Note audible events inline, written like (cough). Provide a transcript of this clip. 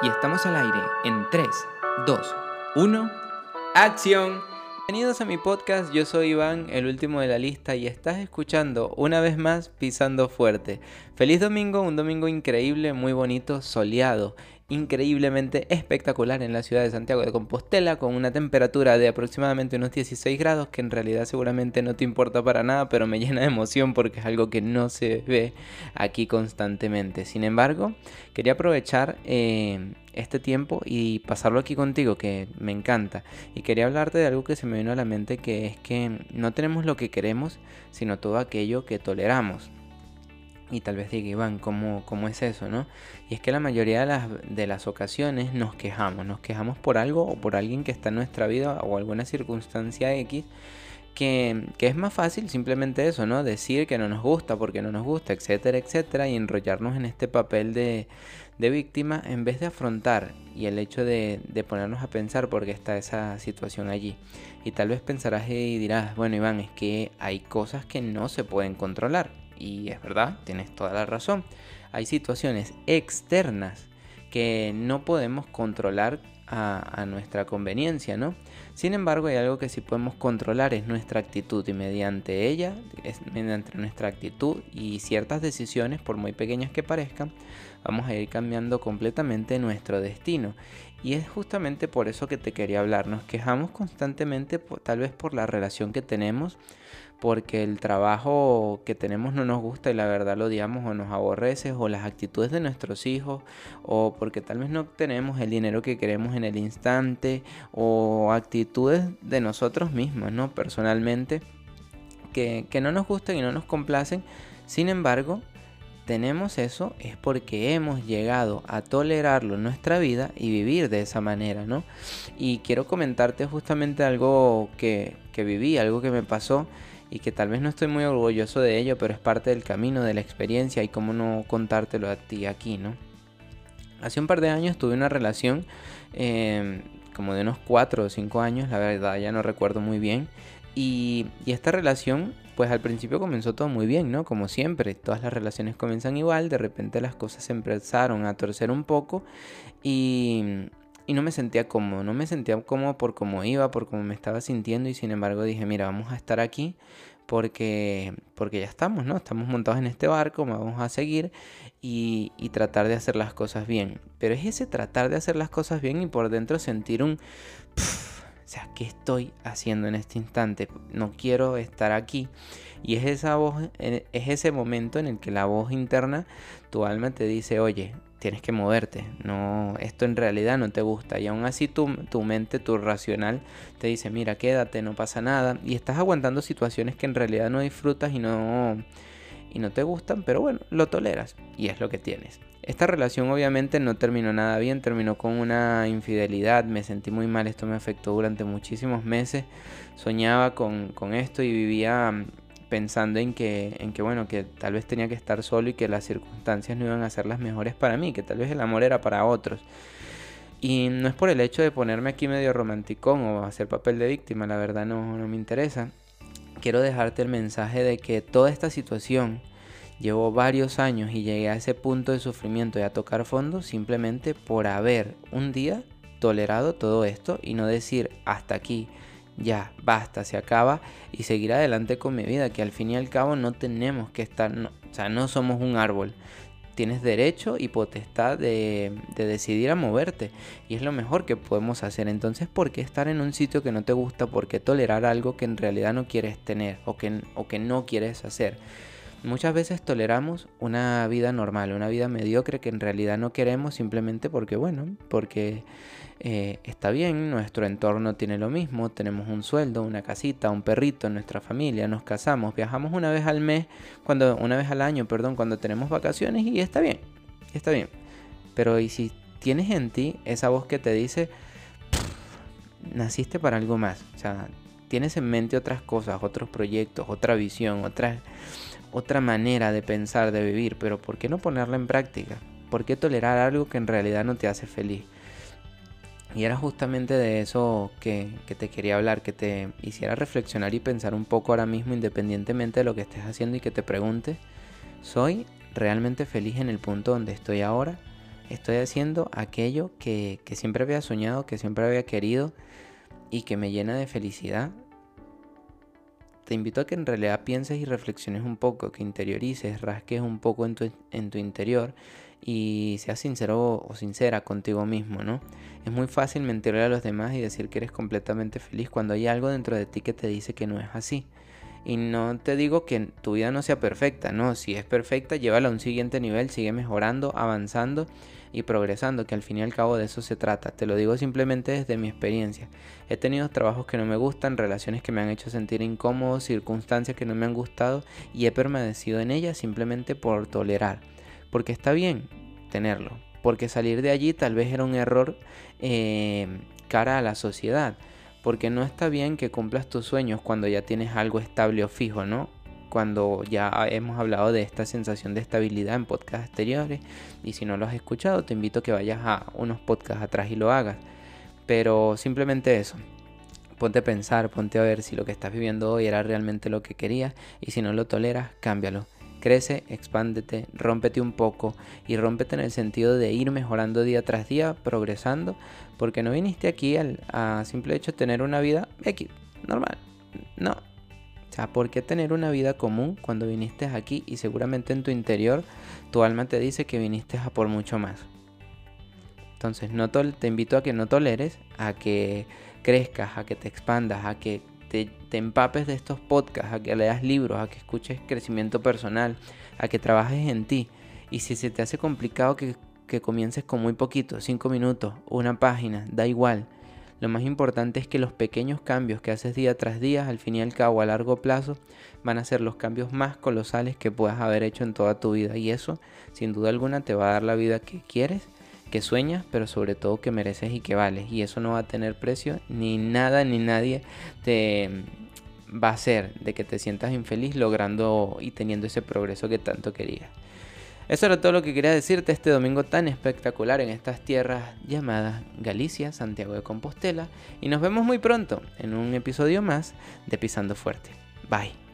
Y estamos al aire en 3, 2, 1, acción. Bienvenidos a mi podcast, yo soy Iván, el último de la lista, y estás escuchando una vez más Pisando Fuerte. Feliz domingo, un domingo increíble, muy bonito, soleado increíblemente espectacular en la ciudad de Santiago de Compostela con una temperatura de aproximadamente unos 16 grados que en realidad seguramente no te importa para nada pero me (laughs) llena de emoción porque es algo que no se ve aquí constantemente. Sin embargo, quería aprovechar eh, este tiempo y pasarlo aquí contigo que me encanta y quería hablarte de algo que se me vino a la mente que es que no tenemos lo que queremos sino todo aquello que toleramos. Y tal vez diga, Iván, ¿cómo, ¿cómo, es eso, no? Y es que la mayoría de las, de las ocasiones nos quejamos, nos quejamos por algo o por alguien que está en nuestra vida o alguna circunstancia X que, que, es más fácil simplemente eso, ¿no? Decir que no nos gusta porque no nos gusta, etcétera, etcétera, y enrollarnos en este papel de, de víctima en vez de afrontar y el hecho de, de, ponernos a pensar por qué está esa situación allí. Y tal vez pensarás y dirás, bueno Iván, es que hay cosas que no se pueden controlar y es verdad, tienes toda la razón. Hay situaciones externas que no podemos controlar a, nuestra conveniencia, ¿no? Sin embargo, hay algo que sí podemos controlar, es nuestra actitud y mediante ella, es mediante nuestra actitud y ciertas decisiones, por muy pequeñas que parezcan, vamos a ir cambiando completamente nuestro destino. Y es justamente por eso que te quería hablar. Nos quejamos constantemente, tal vez por la relación que tenemos, porque el trabajo que tenemos no nos gusta y la verdad lo odiamos o nos aborrece, o las actitudes de nuestros hijos, o porque tal vez no tenemos el dinero que queremos en el instante, o actitudes de nosotros mismos, ¿no? Personalmente, que, que no nos gustan y no nos complacen. Sin embargo, tenemos eso es porque hemos llegado a tolerarlo en nuestra vida y vivir de esa manera, ¿no? Y quiero comentarte justamente algo que, que viví, algo que me pasó y que tal vez no estoy muy orgulloso de ello, pero es parte del camino, de la experiencia y cómo no contártelo a ti aquí, ¿no? Hace un par de años tuve una relación em, como de unos 4 o 5 años, la verdad ya no recuerdo muy bien, y, y esta relación pues al principio comenzó todo muy bien, ¿no? Como siempre, todas las relaciones comienzan igual, de repente las cosas se empezaron a torcer un poco y, y no me sentía cómodo, no me sentía cómodo por cómo iba, por cómo me estaba sintiendo y sin embargo dije, mira, vamos a estar aquí porque, porque ya estamos, ¿no? Estamos montados en este barco, vamos a seguir y, y tratar de hacer las cosas bien. Pero es ese tratar de hacer las cosas bien y por dentro sentir un... o sea, ¿qué estoy haciendo en este instante? No quiero estar aquí. Y es esa voz, es ese momento en el que la voz interna, tu alma te dice, oye, tienes que moverte, no, esto en realidad no te gusta y aún así tu, tu, mente, tu racional te dice, mira, quédate, no pasa nada y estás aguantando situaciones que en realidad no disfrutas y no, y no te gustan, pero bueno, lo toleras y es lo que tienes. Esta relación obviamente no terminó nada bien, terminó con una infidelidad, me sentí muy mal, esto me afectó durante muchísimos meses, soñaba con, con esto y vivía pensando en que, en que, bueno, que tal vez tenía que estar solo y que las circunstancias no iban a ser las mejores para mí, que tal vez el amor era para otros. Y no es por el hecho de ponerme aquí medio romanticón o hacer papel de víctima, la verdad no, no me interesa. Quiero dejarte el mensaje de que toda esta situación llevó varios años y llegué a ese punto de sufrimiento y a tocar fondo simplemente por haber un día tolerado todo esto y no decir hasta aquí ya, basta, se acaba y seguir adelante con mi vida, que al fin y al cabo no tenemos que estar, o sea, no somos un árbol. Tienes derecho y potestad de, de, decidir a moverte y es lo mejor que podemos hacer. Entonces, ¿por qué estar en un sitio que no te gusta? ¿Por qué tolerar algo que en realidad no quieres tener o que, o que no quieres hacer? Muchas veces toleramos una vida normal, una vida mediocre que en realidad no queremos simplemente porque, bueno, porque eh, está bien, nuestro entorno tiene lo mismo, tenemos un sueldo, una casita, un perrito nuestra familia, nos casamos, viajamos una vez al mes, cuando, una vez al año, perdón, cuando tenemos vacaciones y está bien, está bien. Pero y si tienes en ti esa voz que te dice, naciste para algo más, o sea, tienes en mente otras cosas, otros proyectos, otra visión, otra, otra manera de pensar, de vivir, pero ¿por qué no ponerla en práctica? ¿Por qué tolerar algo que en realidad no te hace feliz? Y era justamente de eso que, te quería hablar, que te hiciera reflexionar y pensar un poco ahora mismo independientemente de lo que estés haciendo y que te preguntes, ¿soy realmente feliz en el punto donde estoy ahora? estoy haciendo aquello que, que siempre había soñado, que siempre había querido y que me llena de felicidad, te invito a que en realidad pienses y reflexiones un poco, que interiorices, rasques un poco en tu, en tu interior y seas sincero o sincera contigo mismo, ¿no? Es muy fácil mentirle a los demás y decir que eres completamente feliz cuando hay algo dentro de ti que te dice que no es así. Y no te digo que tu vida no sea perfecta, no, si es perfecta, llévala a un siguiente nivel, sigue mejorando, avanzando y progresando, que al fin y al cabo de eso se trata. Te lo digo simplemente desde mi experiencia. He tenido trabajos que no me gustan, relaciones que me han hecho sentir incómodo, circunstancias que no me han gustado y he permanecido en ellas simplemente por tolerar. Porque está bien tenerlo, porque salir de allí tal vez era un error eh, cara a la sociedad porque no está bien que cumplas tus sueños cuando ya tienes algo estable o fijo, ¿no? Cuando ya hemos hablado de esta sensación de estabilidad en podcasts anteriores y si no lo has escuchado te invito a que vayas a unos podcasts atrás y lo hagas. Pero simplemente eso, ponte a pensar, ponte a ver si lo que estás viviendo hoy era realmente lo que querías y si no lo toleras, cámbialo. Crece, expándete, rómpete un poco y rómpete en el sentido de ir mejorando día tras día, progresando, porque no viniste aquí al, a simple hecho tener una vida X, normal. No. Sea, ¿por qué tener una vida común cuando viniste aquí y seguramente en tu interior tu alma te dice que viniste a por mucho más? Entonces, no te invito a que no toleres, a que crezcas, a que te expandas, a que te, empapes de estos podcasts, a que leas libros, a que escuches crecimiento personal, a que trabajes en ti. Y si se te hace complicado que, que comiences con muy poquito, 5 minutos, una página, da igual. Lo más importante es que los pequeños cambios que haces día tras día, al fin y al cabo a largo plazo, van a ser los cambios más colosales que puedas haber hecho en toda tu vida. Y eso, sin duda alguna, te va a dar la vida que quieres que sueñas, pero sobre todo que mereces y que vales. Y eso no va a tener precio, ni nada ni nadie te va a hacer de que te sientas infeliz logrando y teniendo ese progreso que tanto querías. Eso era todo lo que quería decirte este domingo tan espectacular en estas tierras llamadas Galicia, Santiago de Compostela. Y nos vemos muy pronto en un episodio más de Pisando Fuerte. Bye.